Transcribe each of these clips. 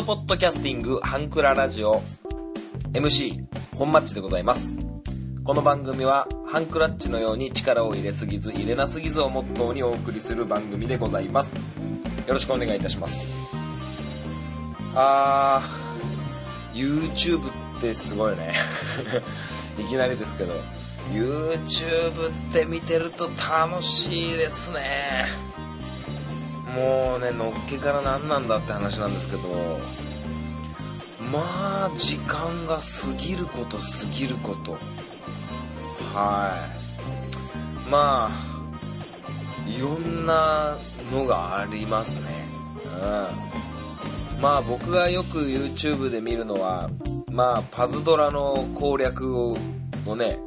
スイートポッドキャスティングハンクララジオ MC 本マッチでございます。この番組はハンクラッチのように力を入れすぎず入れなすぎずをモットーにお送りする番組でございます。よろしくお願いいたします。あー YouTube ってすごいね。いきなりですけど YouTube って見てると楽しいですね。もうねのっけから何なんだって話なんですけどまあ時間が過ぎること過ぎること。はい。まあいろんなのがありますね。うん。まあ僕がよく YouTube で見るのはまあパズドラの攻略をね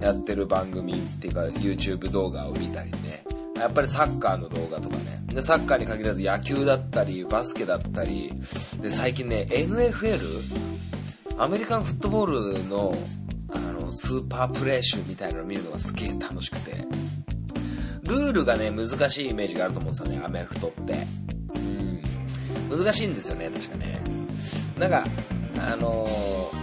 やってる番組っていうか YouTube 動画を見たりね。やっぱりサッカーの動画とかね。でサッカーに限らず野球だったりバスケだったりで最近ね NFL アメリカンフットボールのあのスーパープレー集みたいなのを見るのがすげえ楽しくて。ルールがね難しいイメージがあると思うんですよねアメフトって。うん。難しいんですよね確かね。なんかあのー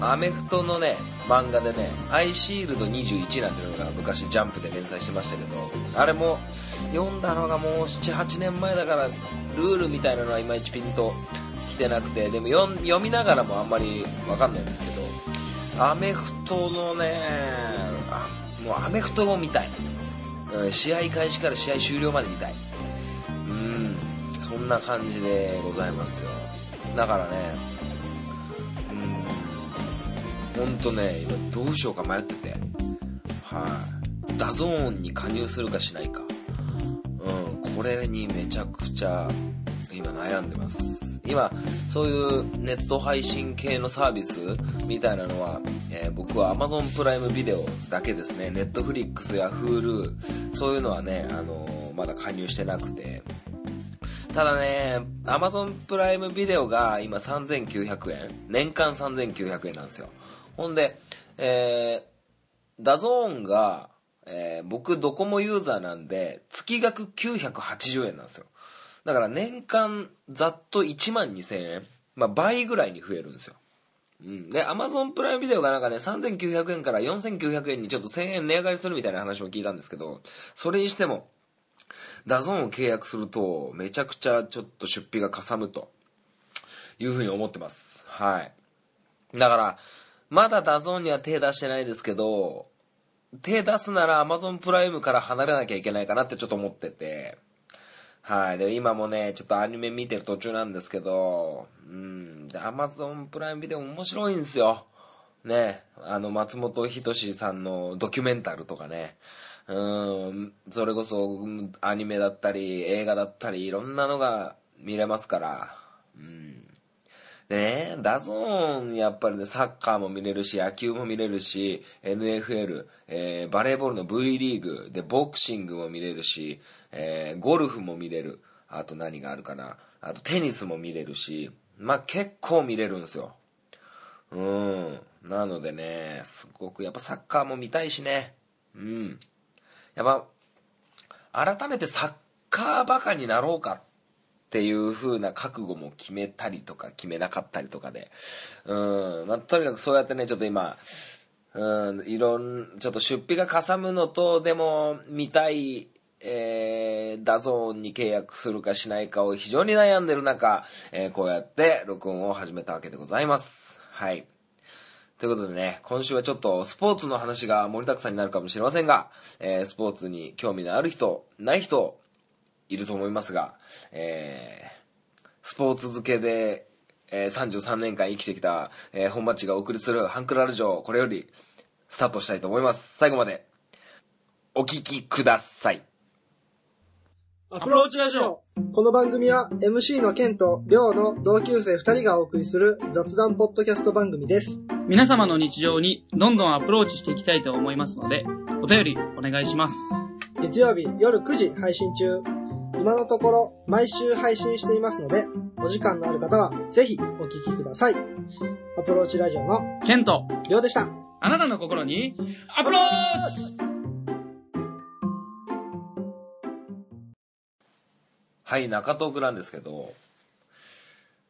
アメフトのね漫画でね「アイシールド21」なんていうのが昔ジャンプで連載してましたけどあれも読んだのがもう78年前だからルールみたいなのはいまいちピンときてなくてでも読みながらもあんまり分かんないんですけどアメフトのねあもうアメフトを見たい、うん、試合開始から試合終了まで見たい。うんそんな感じでございますよ。だからねほんとね今どうしようか迷ってて。はい。 DAZN に加入するかしないか。うんこれにめちゃくちゃ今悩んでます。今そういうネット配信系のサービスみたいなのは、えー、僕は Amazon プライムビデオだけですね。Netflix や Hulu そういうのはね、あのー、まだ加入してなくて。ただね Amazon プライムビデオが今3900円。年間3900円なんですよ。ほんで、えー、 DAZN が、えー、僕ドコモユーザーなんで、月額980円なんですよ。だから年間ざっと1万2000円。まあ倍ぐらいに増えるんですよ。うん。で、 Amazon Prime Video がなんかね、3900円から4900円にちょっと1000円値上がりするみたいな話も聞いたんですけど、それにしても、 DAZN を契約すると、めちゃくちゃちょっと出費がかさむと、いうふうに思ってます。はい。だから、まだ DAZN には手出してないですけど、手出すなら Amazon プライムから離れなきゃいけないかなってちょっと思ってて、はい。で、今もね、ちょっとアニメ見てる途中なんですけど、うん。で、Amazon プライムビデオ面白いんですよ。ね。あの、松本人志さんのドキュメンタルとかね。うん。それこそ、アニメだったり、映画だったり、いろんなのが見れますから。うん。でね、 DAZN、やっぱりね、サッカーも見れるし、野球も見れるし、NFL、えー、バレーボールの V リーグ、で、ボクシングも見れるし、えー、ゴルフも見れる。あと何があるかな。あとテニスも見れるし、まあ、結構見れるんですよ。うん。なのでね、すごくやっぱサッカーも見たいしね。うん。やっぱ、改めてサッカーバカになろうかっていう風な覚悟も決めたりとか決めなかったりとかで、うん、まあ、とにかくそうやってね、ちょっと今、うん、いろん、ちょっと出費がかさむのと、でも、見たい、えー、 DAZN に契約するかしないかを非常に悩んでる中、えー、こうやって録音を始めたわけでございます。はい。ということでね、今週はちょっとスポーツの話が盛りだくさんになるかもしれませんが、えー、スポーツに興味のある人、ない人、いると思いますが、えー、スポーツ漬けで、えー、33年間生きてきた、えー、本町がお送りするハンクラル城、これよりスタートしたいと思います。最後までお聞きください。アプローチラジオこの番組は MC のケンとリョウの同級生2人がお送りする雑談ポッドキャスト番組です。皆様の日常にどんどんアプローチしていきたいと思いますので、お便りお願いします。月曜日夜9時配信中。今のところ毎週配信していますので、お時間のある方はぜひお聞きください。アプローチラジオのケント、りょうでした。あなたの心にアプローチはい、中東区なんですけど、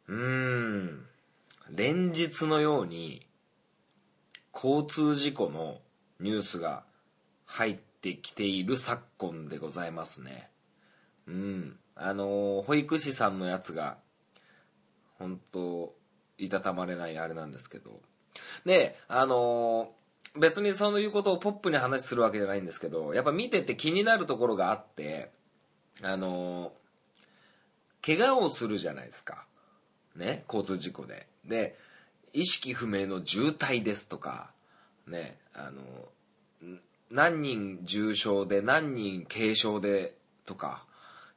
うーん連日のように交通事故のニュースが入ってきている昨今でございますねうん。あの保育士さんのやつが本当いたたまれないあれなんですけど。であの別にそういうことをポップに話するわけじゃないんですけどやっぱ見てて気になるところがあってあの怪我をするじゃないですか。ね交通事故で。で意識不明の重体ですとかねあのん何人重傷で何人軽傷でとか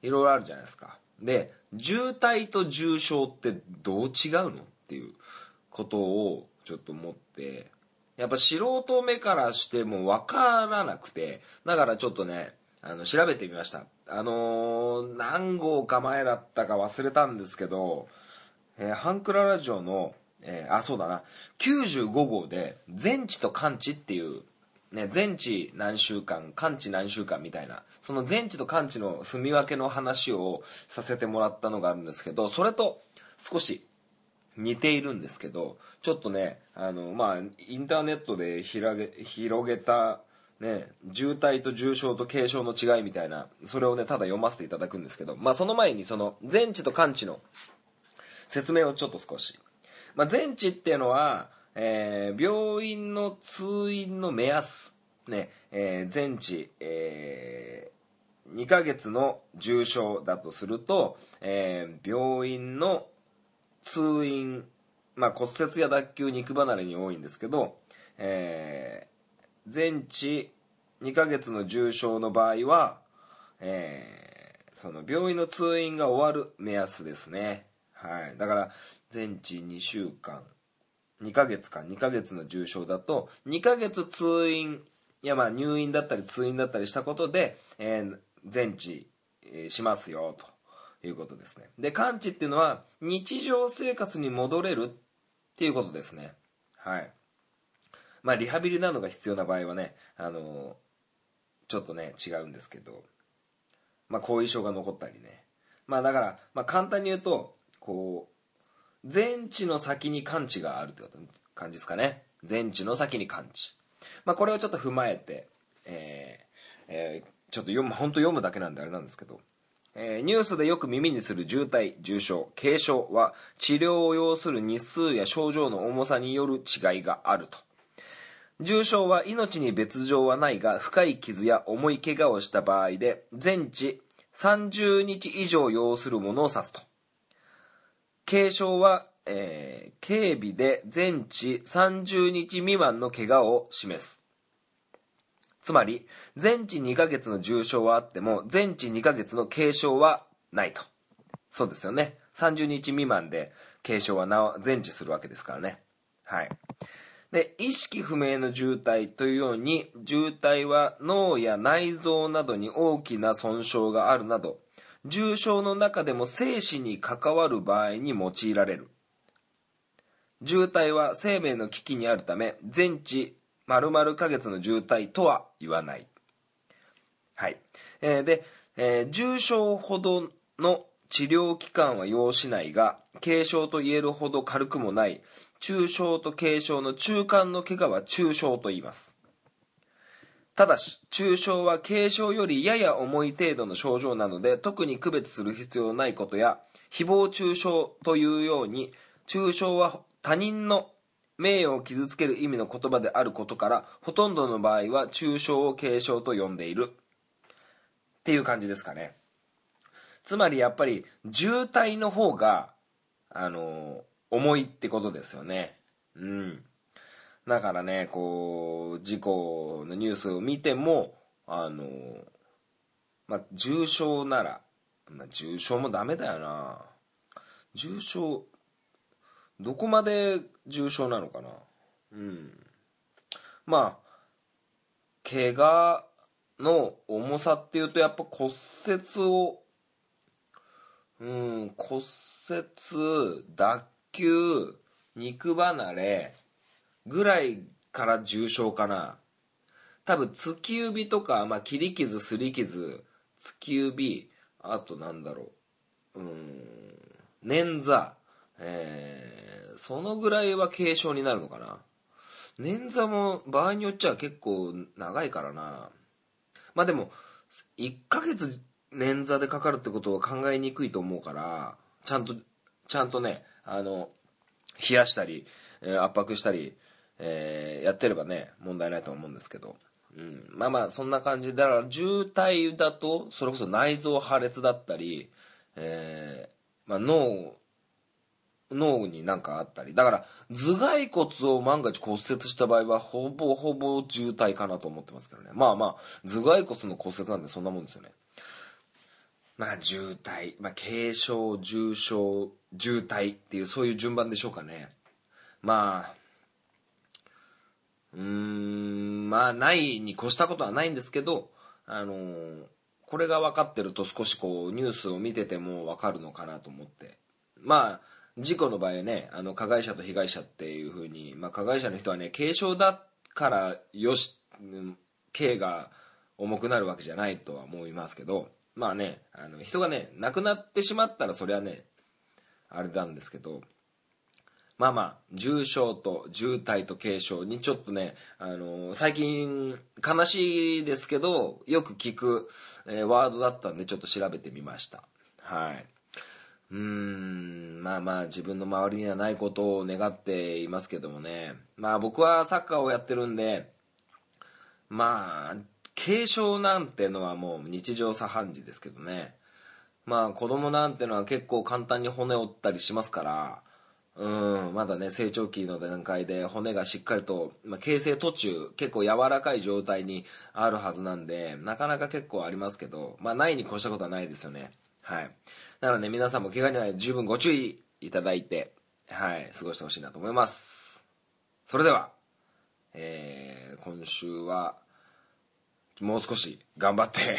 いろいろあるじゃないですか。で重体と重傷ってどう違うのっていうことをちょっと思ってやっぱ素人目からしても分からなくてだからちょっとねあの調べてみました。あのー何号か前だったか忘れたんですけど、えーハンクララジオの、えーあそうだな。95号で「全知と完知」っていうね、全知何週間完治何週間みたいなその全知と完治の住み分けの話をさせてもらったのがあるんですけどそれと少し似ているんですけどちょっとねあのまあインターネットで広げ広げたね重体と重症と軽症の違いみたいなそれをねただ読ませていただくんですけどまあその前にその全知と完治の説明をちょっと少し、まあ、全治っていうのは、えー病院の通院の目安ね、えー全治、え2ヶ月の重症だとすると、えー病院の通院、まあ、骨折や脱臼肉離れに多いんですけど、えー全治2ヶ月の重症の場合は、えーその病院の通院が終わる目安ですね。はい。だから全治2週間2ヶ月か2ヶ月の重症だと2ヶ月通院いやまあ入院だったり通院だったりしたことで、えー全治、えーしますよということですね。で完治っていうのは日常生活に戻れるっていうことですね。はい。まあリハビリなどが必要な場合はねあのーちょっとね違うんですけどまあ後遺症が残ったりね。まあだから、まあ、簡単に言うとこう全治の先に完治があるってこと感じですかね。全治の先に完治まあこれをちょっと踏まえてえーえーちょっと読む本当読むだけなんであれなんですけどえーニュースでよく耳にする重体重症軽症は治療を要する日数や症状の重さによる違いがあると。重症は命に別状はないが深い傷や重い怪我をした場合で全治30日以上要するものを指すと。軽症は、えー軽微で全治30日未満の怪我を示す。つまり全治2ヶ月の重症はあっても全治2ヶ月の軽症はないと。そうですよね。30日未満で軽症はな全治するわけですからね。はい。で意識不明の重体というように重体は脳や内臓などに大きな損傷があるなど重症の中でも生死に関わる場合に用いられる。重体は生命の危機にあるため全治〇〇ヶ月の重体とは言わない。はい、えーで、えー重症ほどの治療期間は要しないが軽症と言えるほど軽くもない。中症と軽症の中間の怪我は中症と言います。ただし中傷は軽症よりやや重い程度の症状なので特に区別する必要ないことや誹謗中傷というように中傷は他人の名誉を傷つける意味の言葉であることからほとんどの場合は中傷を軽症と呼んでいる。っていう感じですかね。つまりやっぱり渋滞の方があの重いってことですよね。うん。だからねこう事故のニュースを見てもあのまあ重症なら、まあ、重症もダメだよな。重症どこまで重症なのかな。うん。まあ怪我の重さっていうとやっぱ骨折をうん骨折脱臼肉離れぐらいから重症かな多分突き指とか、まあ、切り傷すり傷突き指あとなんだろううん捻挫えー、そのぐらいは軽症になるのかな。捻挫も場合によっちゃ結構長いからな。まあでも、1ヶ月捻挫でかかるってことは考えにくいと思うから、ちゃんと、ちゃんとね、あの、冷やしたり、えー、圧迫したり、えー、やってればね、問題ないと思うんですけど。うん、まあまあ、そんな感じでだから、渋滞だと、それこそ内臓破裂だったり、えー、まあ脳、脳になんかあったり。だから、頭蓋骨を万が一骨折した場合は、ほぼほぼ渋滞かなと思ってますけどね。まあまあ、頭蓋骨の骨折なんでそんなもんですよね。まあ、渋滞、まあ、軽症、重症、渋滞っていう、そういう順番でしょうかね。まあ、うーん、まあ、ないに越したことはないんですけど、あのー、これが分かってると少しこう、ニュースを見てても分かるのかなと思って。まあ、事故の場合ね、あの、加害者と被害者っていう風に、まあ、加害者の人はね、軽症だからよし、刑が重くなるわけじゃないとは思いますけど、まあね、あの、人がね、亡くなってしまったらそれはね、あれなんですけど、まあまあ、重症と重体と軽症にちょっとね、あのー、最近悲しいですけど、よく聞く、えー、ワードだったんでちょっと調べてみました。はい。うーん、まあまあ自分の周りにはないことを願っていますけどもね。まあ僕はサッカーをやってるんで、まあ、軽症なんてのはもう日常茶飯事ですけどね。まあ子供なんてのは結構簡単に骨折ったりしますから、うん、まだね、成長期の段階で骨がしっかりと、まあ、形成途中、結構柔らかい状態にあるはずなんで、なかなか結構ありますけど、まあ、ないに越したことはないですよね。はい。なので皆さんも怪我には十分ご注意いただいて、はい、過ごしてほしいなと思います。それでは、えー、今週は、もう少し頑張って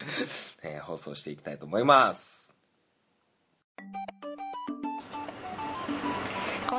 えー、放送していきたいと思います。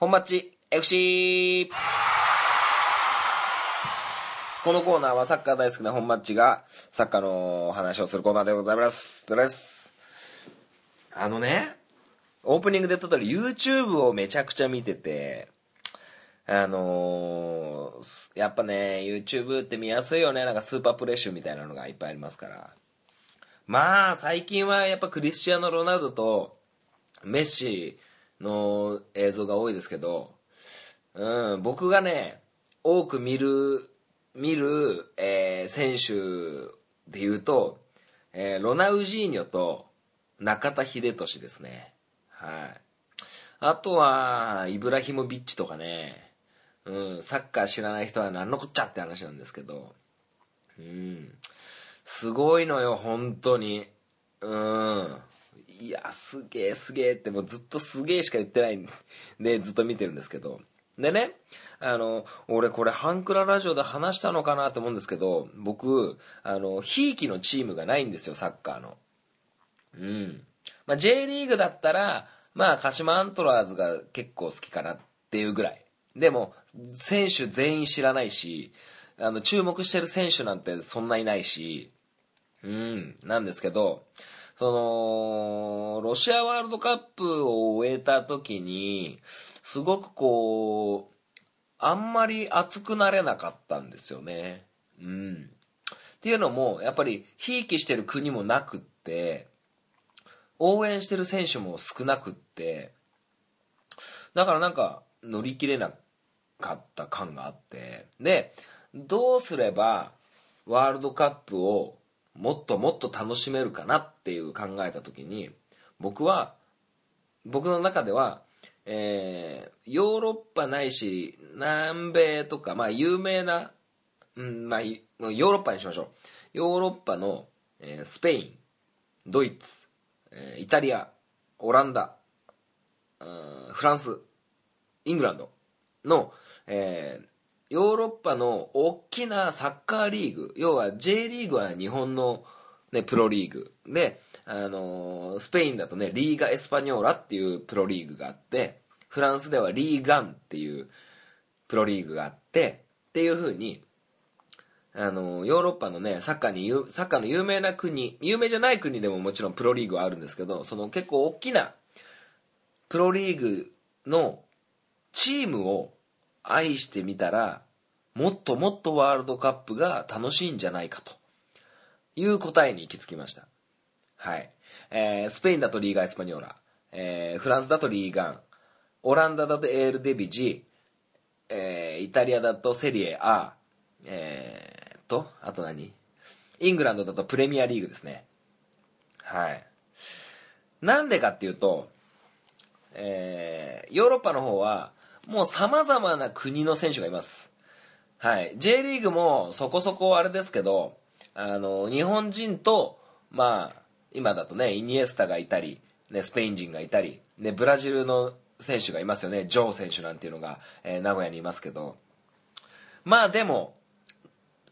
本町 FC! このコーナーはサッカー大好きな本マッチがサッカーの話をするコーナーでございます。です。あのね、オープニングで言った通り YouTube をめちゃくちゃ見てて、あのー、やっぱね、YouTube って見やすいよね。なんかスーパープレッシュみたいなのがいっぱいありますから。まあ、最近はやっぱクリスチアーノ・ロナウドとメッシの映像が多いですけど、うん、僕がね、多く見る、見る、えー、選手で言うと、えー、ロナウジーニョと中田秀俊ですね。はい。あとは、イブラヒモビッチとかね、うん、サッカー知らない人は何のこっちゃって話なんですけど、うん、すごいのよ、本当に。うん。いや、すげえすげえってもうずっとすげえしか言ってないんで、ずっと見てるんですけど。でね、あの、俺これハンクララジオで話したのかなって思うんですけど、僕、あの、ひいきのチームがないんですよ、サッカーの。うん。まあ、J リーグだったら、まあ、鹿島アントラーズが結構好きかなっていうぐらい。でも、選手全員知らないし、あの、注目してる選手なんてそんないないし、うん、なんですけど、その、ロシアワールドカップを終えた時に、すごくこう、あんまり熱くなれなかったんですよね。うん。っていうのも、やっぱり、ひいきしてる国もなくって、応援してる選手も少なくって、だからなんか、乗り切れなかった感があって、で、どうすれば、ワールドカップをもっともっと楽しめるかなっていう考えた時に僕は僕の中では、えー、ヨーロッパないし南米とか、まあ、有名な、うんまあ、ヨーロッパにしましょう。ヨーロッパの、えー、スペインドイツ、えー、イタリアオランダ、フランス、イングランドの、えーヨーロッパの大きなサッカーリーグ、要は J リーグは日本の、ね、プロリーグ。で、あのースペインだとね、リーガ・エスパニョーラっていうプロリーグがあって、フランスではリーガンっていうプロリーグがあって、っていう風に、あのーヨーロッパのね、サッカーに、サッカーの有名な国、有名じゃない国でももちろんプロリーグはあるんですけど、その結構大きなプロリーグのチームを愛してみたら、もっともっとワールドカップが楽しいんじゃないかという答えに行き着きました。はい。えースペインだとリーガ・エスパニョーラ、えーフランスだとリーガン、オランダだとエール・デビジ、えーイタリアだとセリエ A、えーと、あと何？イングランドだとプレミアリーグですね。はい。なんでかっていうと、えーヨーロッパの方は、もう様々な国の選手がいます。はい。J リーグもそこそこあれですけど、あの、日本人と、まあ、今だとね、イニエスタがいたり、ね、スペイン人がいたり、ね、ブラジルの選手がいますよね、ジョー選手なんていうのが、えー名古屋にいますけど、まあでも、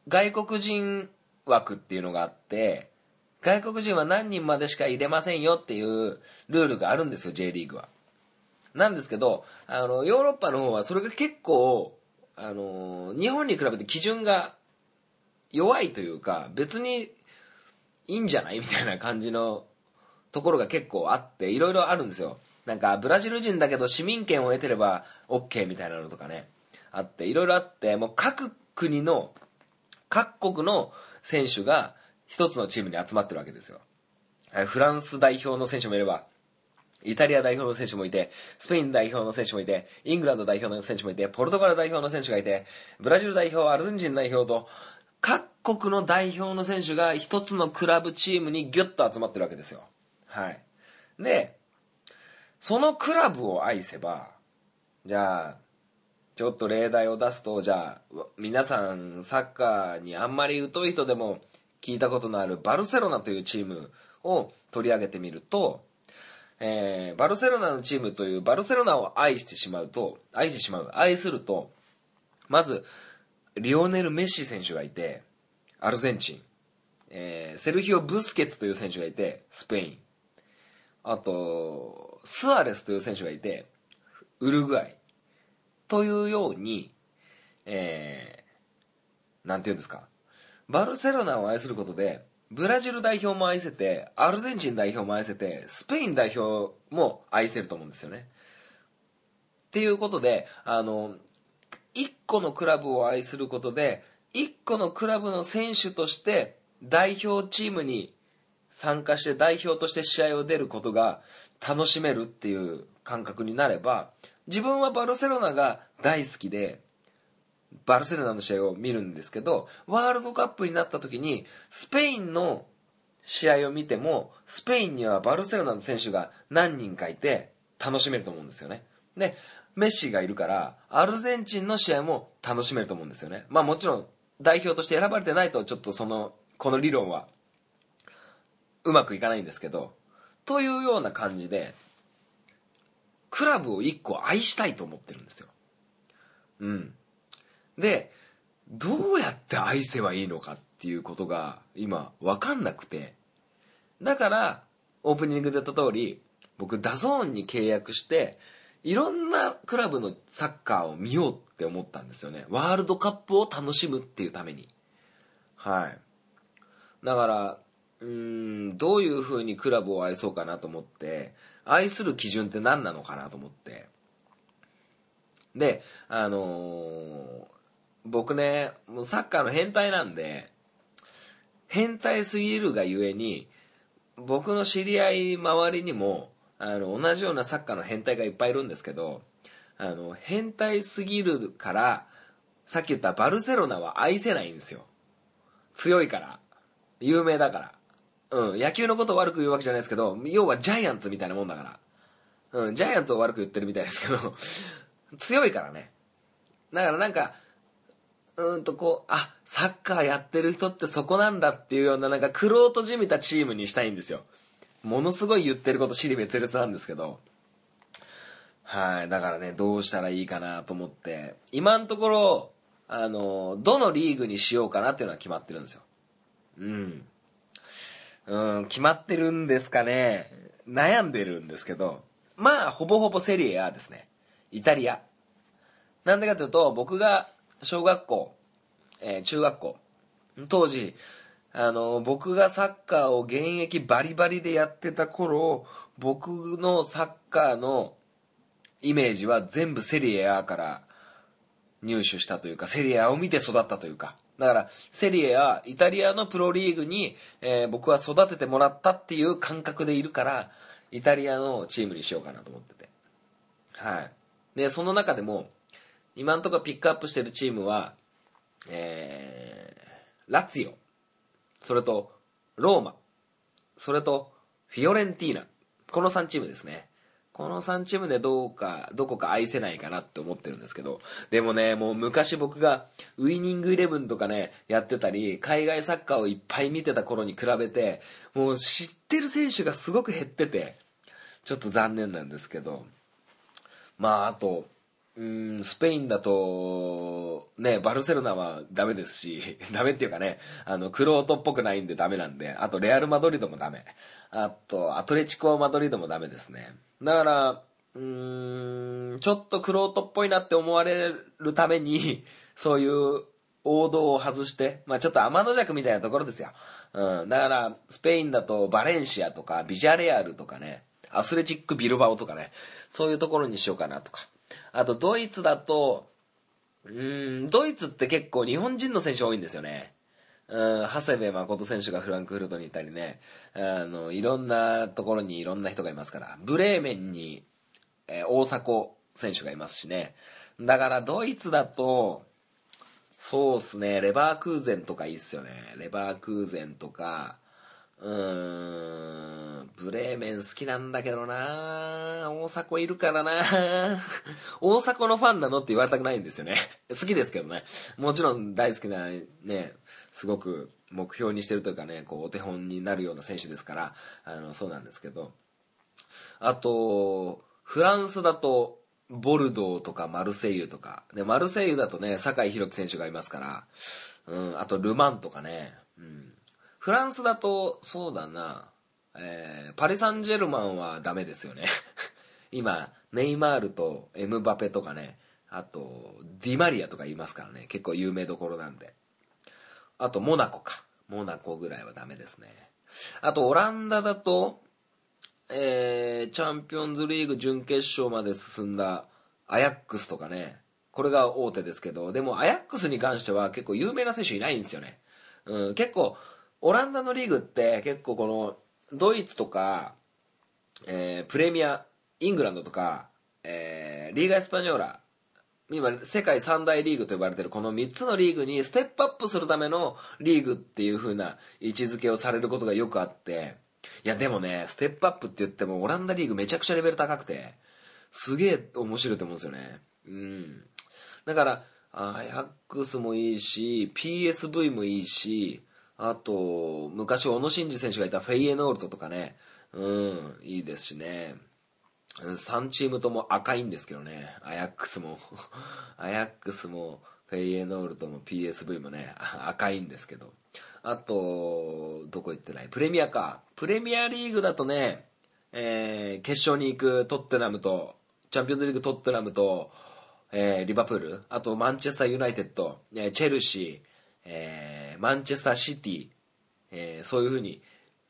外国人枠っていうのがあって、外国人は何人までしか入れませんよっていうルールがあるんですよ、J リーグは。なんですけど、あの、ヨーロッパの方はそれが結構、あの、日本に比べて基準が弱いというか、別にいいんじゃないみたいな感じのところが結構あって、いろいろあるんですよ。なんか、ブラジル人だけど市民権を得てれば OK みたいなのとかね、あって、いろいろあって、もう各国の、各国の選手が一つのチームに集まってるわけですよ。フランス代表の選手もいれば、イタリア代表の選手もいて、スペイン代表の選手もいて、イングランド代表の選手もいて、ポルトガル代表の選手がいて、ブラジル代表、アルゼンチン代表と、各国の代表の選手が一つのクラブチームにギュッと集まってるわけですよ。はい。で、そのクラブを愛せば、じゃあ、ちょっと例題を出すと、じゃあ、皆さんサッカーにあんまり疎い人でも聞いたことのあるバルセロナというチームを取り上げてみると、えーバルセロナのチームというバルセロナを愛してしまうと、愛してしまう、愛すると、まず、リオネル・メッシ選手がいて、アルゼンチン。えーセルヒオ・ブスケツという選手がいて、スペイン。あと、スアレスという選手がいて、ウルグアイ。というように、えー、なんていうんですか。バルセロナを愛することで、ブラジル代表も愛せて、アルゼンチン代表も愛せて、スペイン代表も愛せると思うんですよね。っていうことで、あの、一個のクラブを愛することで、一個のクラブの選手として代表チームに参加して代表として試合を出ることが楽しめるっていう感覚になれば、自分はバルセロナが大好きで、バルセロナの試合を見るんですけど、ワールドカップになった時に、スペインの試合を見ても、スペインにはバルセロナの選手が何人かいて楽しめると思うんですよね。で、メッシがいるから、アルゼンチンの試合も楽しめると思うんですよね。まあもちろん、代表として選ばれてないと、ちょっとその、この理論は、うまくいかないんですけど、というような感じで、クラブを一個愛したいと思ってるんですよ。うん。で、どうやって愛せばいいのかっていうことが今わかんなくて。だから、オープニングで言った通り、僕 DAZN に契約して、いろんなクラブのサッカーを見ようって思ったんですよね。ワールドカップを楽しむっていうために。はい。だから、うーん、どういう風にクラブを愛そうかなと思って、愛する基準って何なのかなと思って。で、あのー僕ね、もうサッカーの変態なんで、変態すぎるがゆえに、僕の知り合い周りにも、あの、同じようなサッカーの変態がいっぱいいるんですけど、あの、変態すぎるから、さっき言ったバルセロナは愛せないんですよ。強いから。有名だから。うん、野球のことを悪く言うわけじゃないですけど、要はジャイアンツみたいなもんだから。うん、ジャイアンツを悪く言ってるみたいですけど、強いからね。だからなんか、うんとこう、あ、サッカーやってる人ってそこなんだっていうようななんか、クロートじみたチームにしたいんですよ。ものすごい言ってること尻滅裂なんですけど、はい。だからね、どうしたらいいかなと思って、今のところ、あの、どのリーグにしようかなっていうのは決まってるんですよ。うん。うん、決まってるんですかね。悩んでるんですけど、まあ、ほぼほぼセリエ A ですね。イタリア。なんでかというと、僕が小学校、えー中学校、当時、あの、僕がサッカーを現役バリバリでやってた頃、僕のサッカーのイメージは全部セリエ A から入手したというか、セリエ A を見て育ったというか、だから、セリエ A、イタリアのプロリーグに、えー僕は育ててもらったっていう感覚でいるから、イタリアのチームにしようかなと思ってて。はい。で、その中でも、今んとこピックアップしてるチームは、えー、ラツィオ、それと、ローマ、それと、フィオレンティーナ。この3チームですね。この3チームでどうか、どこか愛せないかなって思ってるんですけど、でもね、もう昔僕がウイニングイレブンとかね、やってたり、海外サッカーをいっぱい見てた頃に比べて、もう知ってる選手がすごく減ってて、ちょっと残念なんですけど、まあ、あと、うん、スペインだと、ね、バルセロナはダメですし、ダメっていうかね、あの、クロートっぽくないんでダメなんで、あと、レアル・マドリードもダメ。あと、アトレチコ・マドリードもダメですね。だから、うーん、ちょっとクロートっぽいなって思われるために、そういう王道を外して、まあちょっと天の弱みたいなところですよ。うん、だから、スペインだとバレンシアとか、ビジャレアルとかね、アスレチック・ビルバオとかね、そういうところにしようかなとか。あと、ドイツだと、うーん、ドイツって結構日本人の選手多いんですよね。うん、長谷部誠選手がフランクフルトにいたりね、あの、いろんなところにいろんな人がいますから、ブレーメンに、えー大迫選手がいますしね。だからドイツだと、そうっすね、レバークーゼンとかいいっすよね。レバークーゼンとか、うーん、ブレーメン好きなんだけどな大迫いるからな 大迫のファンなのって言われたくないんですよね。好きですけどね。もちろん大好きなね、すごく目標にしてるというかね、こうお手本になるような選手ですから、あの、そうなんですけど。あと、フランスだと、ボルドーとかマルセイユとか。で、マルセイユだとね、酒井宏樹選手がいますから。うん、あとルマンとかね。うん。フランスだと、そうだな、えー、パリ・サンジェルマンはダメですよね。今、ネイマールとエムバペとかね、あと、ディマリアとか言いますからね、結構有名どころなんで。あと、モナコか。モナコぐらいはダメですね。あと、オランダだと、えー、チャンピオンズリーグ準決勝まで進んだアヤックスとかね、これが大手ですけど、でもアヤックスに関しては結構有名な選手いないんですよね。うん、結構、オランダのリーグって結構この、ドイツとか、えープレミア、イングランドとか、えーリーガ・エスパニョーラ、今、世界三大リーグと呼ばれてるこの3つのリーグにステップアップするためのリーグっていう風な位置づけをされることがよくあって、いやでもね、ステップアップって言ってもオランダリーグめちゃくちゃレベル高くて、すげえ面白いと思うんですよね。うん。だから、アヤックスもいいし、PSV もいいし、あと、昔小野伸二選手がいたフェイエノールトとかね、うん、いいですしね。3チームとも赤いんですけどね。アヤックスも、アヤックスも、フェイエノールとも PSV もね、赤いんですけど。あと、どこ行ってない？プレミアか。プレミアリーグだとね、えー決勝に行くトッテナムと、チャンピオンズリーグトッテナムと、えーリバプール、あとマンチェスターユナイテッド、えーチェルシー、えーマンチェスターシティ、えーそういう風に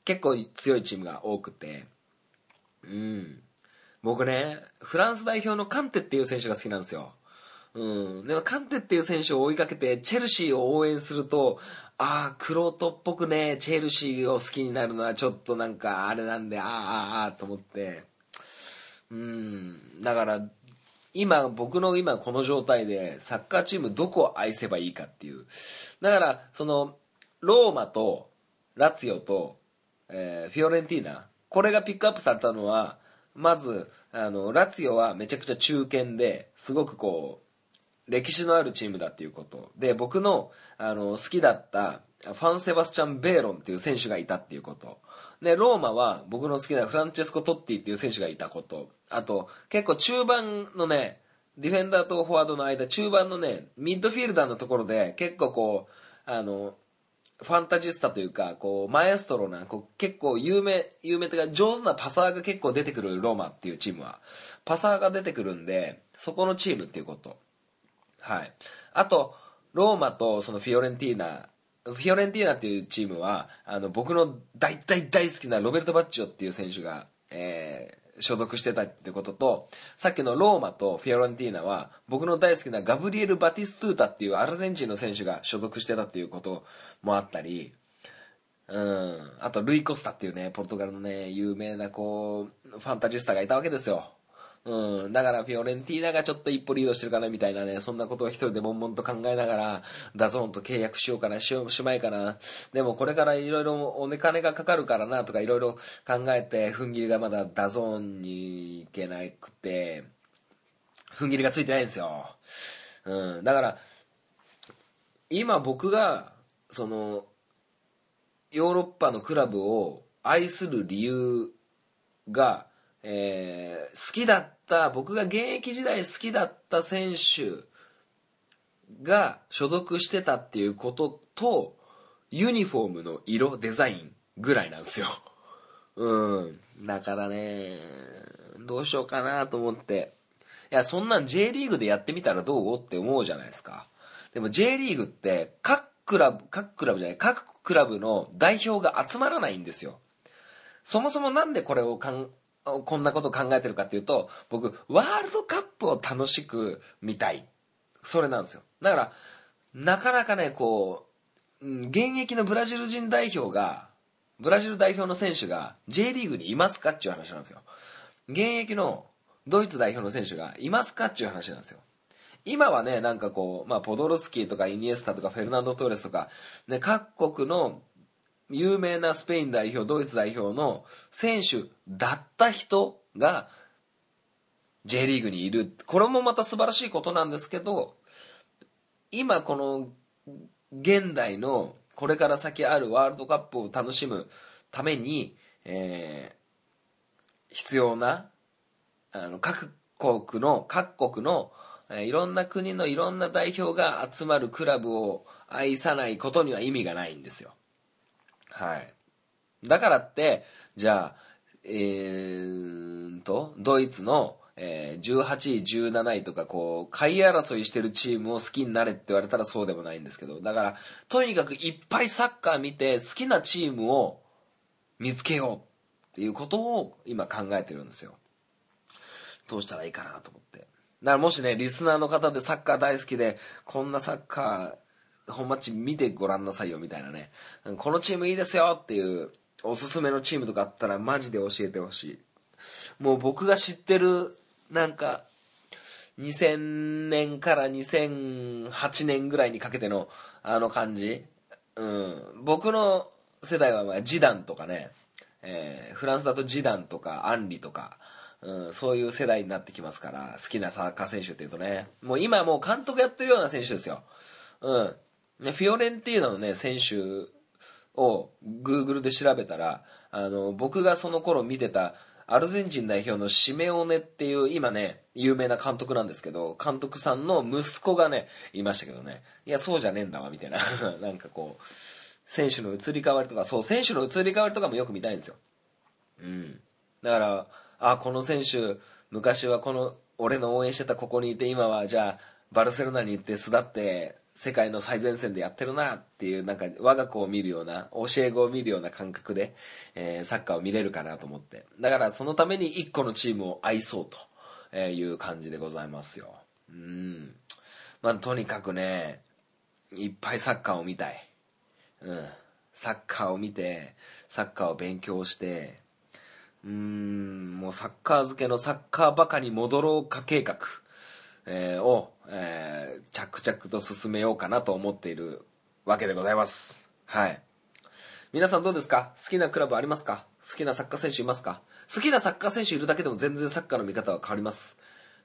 結構強いチームが多くて、うん。僕ね、フランス代表のカンテっていう選手が好きなんですよ。うん。でもカンテっていう選手を追いかけて、チェルシーを応援すると、ああ、クロートっぽくね、チェルシーを好きになるのはちょっとなんかあれなんで、ああ、ああ、ああ、と思って。うん。だから、今、僕の今この状態で、サッカーチームどこを愛せばいいかっていう。だから、その、ローマと、ラツィオと、えーフィオレンティーナ、これがピックアップされたのは、まず、あの、ラツィオはめちゃくちゃ中堅で、すごくこう、歴史のあるチームだっていうこと。で、僕の、あの、好きだった、ファン・セバスチャン・ベーロンっていう選手がいたっていうこと。で、ローマは僕の好きなフランチェスコ・トッティっていう選手がいたこと。あと、結構中盤のね、ディフェンダーとフォワードの間、中盤のね、ミッドフィールダーのところで、結構こう、あの、ファンタジスタというか、こう、マエストロな、こう、結構有名、有名というか、上手なパサーが結構出てくるローマっていうチームは。パサーが出てくるんで、そこのチームっていうこと。はい。あと、ローマとそのフィオレンティーナ、フィオレンティーナっていうチームは、あの、僕の大大大好きなロベルト・バッチョっていう選手が、えー所属してたってことと、さっきのローマとフィオレンティーナは、僕の大好きなガブリエル・バティストゥータっていうアルゼンチンの選手が所属してたっていうこともあったり、うん。あと、ルイ・コスタっていうね、ポルトガルのね、有名な、こう、ファンタジスタがいたわけですよ。うん。だから、フィオレンティーナがちょっと一歩リードしてるかな、みたいなね、そんなことを一人で悶々と考えながら、DAZN と契約しようかな、しよう、しまいかな。でも、これからいろいろお金がかかるからな、とかいろいろ考えて、踏ん切りがまだ DAZN に行けなくて、踏ん切りがついてないんですよ。うん。だから、今僕が、その、ヨーロッパのクラブを愛する理由が、えー好きだった僕が現役時代好きだった選手が所属してたっていうこととユニフォームの色デザインぐらいなんですよ。うん。だからねどうしようかなと思って。いやそんなん J リーグでやってみたらどうって思うじゃないですか。でも J リーグって各クラブ各クラブじゃない各クラブの代表が集まらないんですよ。そもそもなんでこれをかん、こんなことを考えてるかっていうと、僕、ワールドカップを楽しく見たい。それなんですよ。だから、なかなかね、こう、現役のブラジル人代表が、ブラジル代表の選手が J リーグにいますかっていう話なんですよ。現役のドイツ代表の選手がいますかっていう話なんですよ。今はね、なんかこう、まあ、ポドルスキーとかイニエスタとかフェルナンド・トーレスとか、ね、各国の有名なスペイン代表、ドイツ代表の選手だった人が J リーグにいる。これもまた素晴らしいことなんですけど、今この現代のこれから先あるワールドカップを楽しむために、えー必要なあの各国の各国の、えーいろんな国のいろんな代表が集まるクラブを愛さないことには意味がないんですよ。はい。だからって、じゃあ、えーと、ドイツの、えー18位、17位とか、こう、下位争いしてるチームを好きになれって言われたらそうでもないんですけど、だから、とにかくいっぱいサッカー見て、好きなチームを見つけようっていうことを今考えてるんですよ。どうしたらいいかなと思って。だからもしね、リスナーの方でサッカー大好きで、こんなサッカー、本マッチ見てごらんなさいよみたいなね。このチームいいですよっていうおすすめのチームとかあったらマジで教えてほしい。もう僕が知ってる、なんか、2000年から2008年ぐらいにかけてのあの感じ。うん。僕の世代はまあジダンとかね、えーフランスだとジダンとかアンリとか、うん、そういう世代になってきますから、好きなサッカー選手っていうとね、もう今もう監督やってるような選手ですよ。うん。フィオレンティーナのね、選手を Google で調べたら、あの、僕がその頃見てたアルゼンチン代表のシメオネっていう今ね、有名な監督なんですけど、監督さんの息子がね、いましたけどね、いや、そうじゃねえんだわ、みたいな。なんかこう、選手の移り変わりとか、そう、選手の移り変わりとかもよく見たいんですよ。うん。だから、あ、この選手、昔はこの、俺の応援してたここにいて、今はじゃあ、バルセロナに行って巣立って、世界の最前線でやってるなっていう、なんか、我が子を見るような、教え子を見るような感覚で、えーサッカーを見れるかなと思って。だから、そのために一個のチームを愛そうという感じでございますよ。うん。まあ、とにかくね、いっぱいサッカーを見たい。うん。サッカーを見て、サッカーを勉強して、うーん、もうサッカー漬けのサッカーバカに戻ろうか計画、えーを、えー着々と進めようかなと思っているわけでございます。はい。皆さんどうですか？好きなクラブありますか？好きなサッカー選手いますか？好きなサッカー選手いるだけでも全然サッカーの見方は変わります。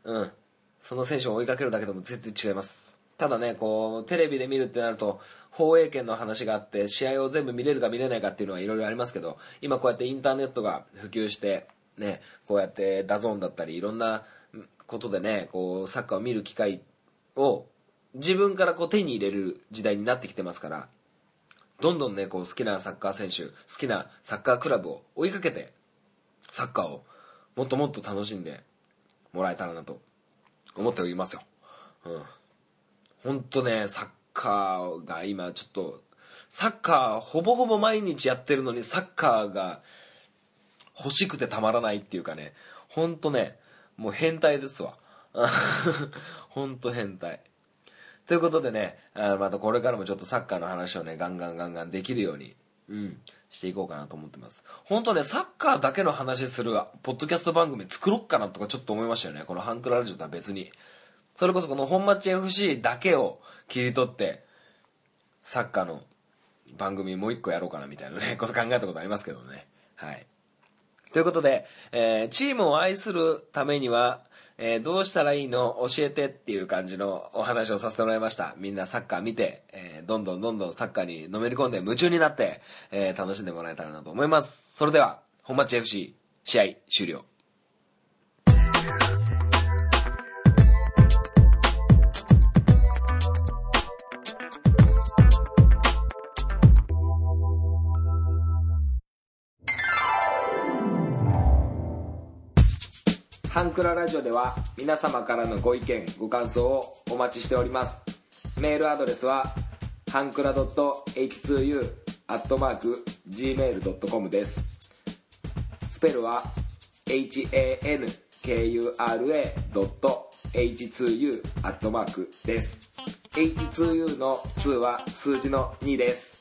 うん。その選手を追いかけるだけでも全然違います。ただね、こう、テレビで見るってなると、放映権の話があって、試合を全部見れるか見れないかっていうのはいろいろありますけど、今こうやってインターネットが普及して、ね、こうやって DAZN だったり、いろんなことでね、こう、サッカーを見る機会を、自分からこう手に入れる時代になってきてますから、どんどんね、こう好きなサッカー選手、好きなサッカークラブを追いかけて、サッカーをもっともっと楽しんでもらえたらなと思っておりますよ。うん。ほんとね、サッカーが今ちょっと、サッカーほぼほぼ毎日やってるのにサッカーが欲しくてたまらないっていうかね、ほんとね、もう変態ですわ。ほんと変態。ということでね、あまたこれからもちょっとサッカーの話をね、ガンガンガンガンできるように、うん、していこうかなと思ってます。本当ね、サッカーだけの話する、ポッドキャスト番組作ろっかなとかちょっと思いましたよね。このハンクララジオとは別に。それこそこの本町 FC だけを切り取って、サッカーの番組もう一個やろうかなみたいなね、こと考えたことありますけどね。はい。ということで、えーチームを愛するためには、えーどうしたらいいの？教えてっていう感じのお話をさせてもらいました。みんなサッカー見て、えーどんどんどんどんサッカーにのめり込んで夢中になって、えー楽しんでもらえたらなと思います。それでは、本町 FC 試合終了。ハンクララジオでは皆様からのご意見ご感想をお待ちしております。メールアドレスはハンクラ .h2u.gmail.com です。スペルは hankura.h2u です。H2U の2は数字の2です。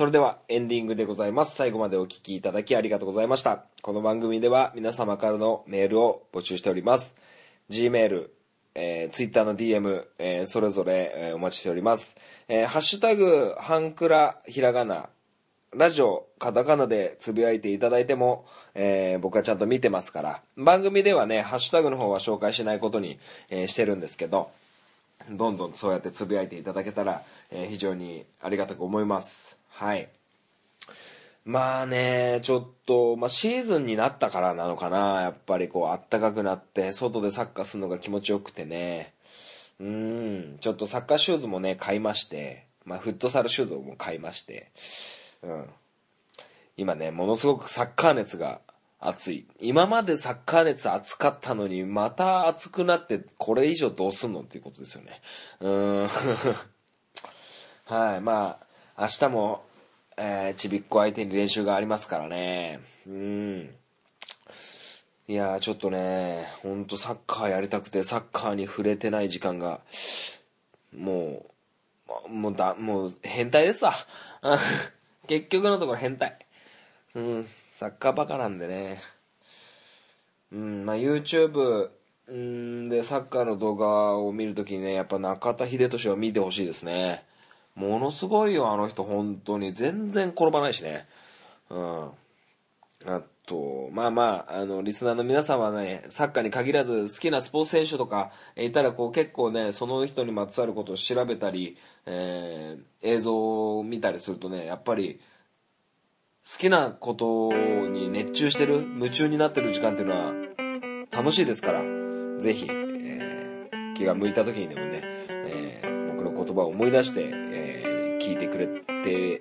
それではエンディングでございます。最後までお聞きいただきありがとうございました。この番組では皆様からのメールを募集しております。Gmail、えー、Twitter の DM、えーそれぞれ、えーお待ちしております。えーハッシュタグ、ハンクラ、ひらがな、ラジオ、カタカナでつぶやいていただいても、えー僕はちゃんと見てますから、番組ではね、ハッシュタグの方は紹介しないことに、えーしてるんですけど、どんどんそうやってつぶやいていただけたら、えー非常にありがたく思います。はい。まあね、ちょっと、まあシーズンになったからなのかな。やっぱりこう、あったかくなって、外でサッカーするのが気持ちよくてね。うん、ちょっとサッカーシューズもね、買いまして、まあフットサルシューズも買いまして、うん。今ね、ものすごくサッカー熱が熱い。今までサッカー熱熱かったのに、また熱くなって、これ以上どうすんのっていうことですよね。うん。はい、まあ、明日も、えーちびっこ相手に練習がありますからね。うん。いやー、ちょっとね、ほんとサッカーやりたくて、サッカーに触れてない時間が、もう、もうだ、もう変態ですわ。結局のところ変態。うん、サッカーバカなんでね。うん、まあ YouTube、うんでサッカーの動画を見るときにね、やっぱ中田秀俊を見てほしいですね。ものすごいよ、あの人、本当に。全然転ばないしね。うん。あと、まあまあ、あの、リスナーの皆さんはね、サッカーに限らず好きなスポーツ選手とかいたら、こう結構ね、その人にまつわることを調べたり、えー映像を見たりするとね、やっぱり、好きなことに熱中してる、夢中になってる時間っていうのは楽しいですから、ぜひ、えー気が向いた時にでもね、えー言葉を思い出して、えー聞いてくれて、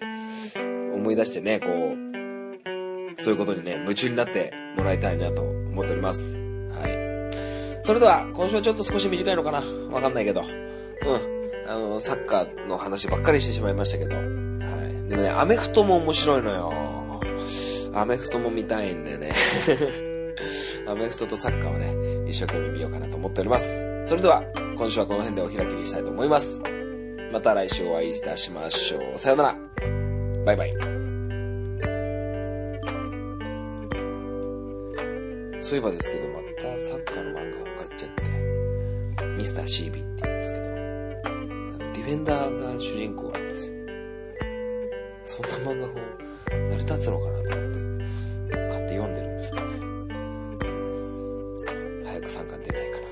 思い出してね、こう、そういうことにね、夢中になってもらいたいなと思っております。はい。それでは、今週はちょっと少し短いのかな？わかんないけど。うん。あの、サッカーの話ばっかりしてしまいましたけど。はい。でもね、アメフトも面白いのよ。アメフトも見たいんでね。アメフトとサッカーをね、一生懸命見ようかなと思っております。それでは、今週はこの辺でお開きにしたいと思います。また来週お会いいたしましょう。さよなら。バイバイ。そういえばですけど、またサッカーの漫画を買っちゃって、ミスター CB って言うんですけど、ディフェンダーが主人公なんですよ。そんな漫画本、成り立つのかなと思って、買って読んでるんですけどね。早く参加出ないかな。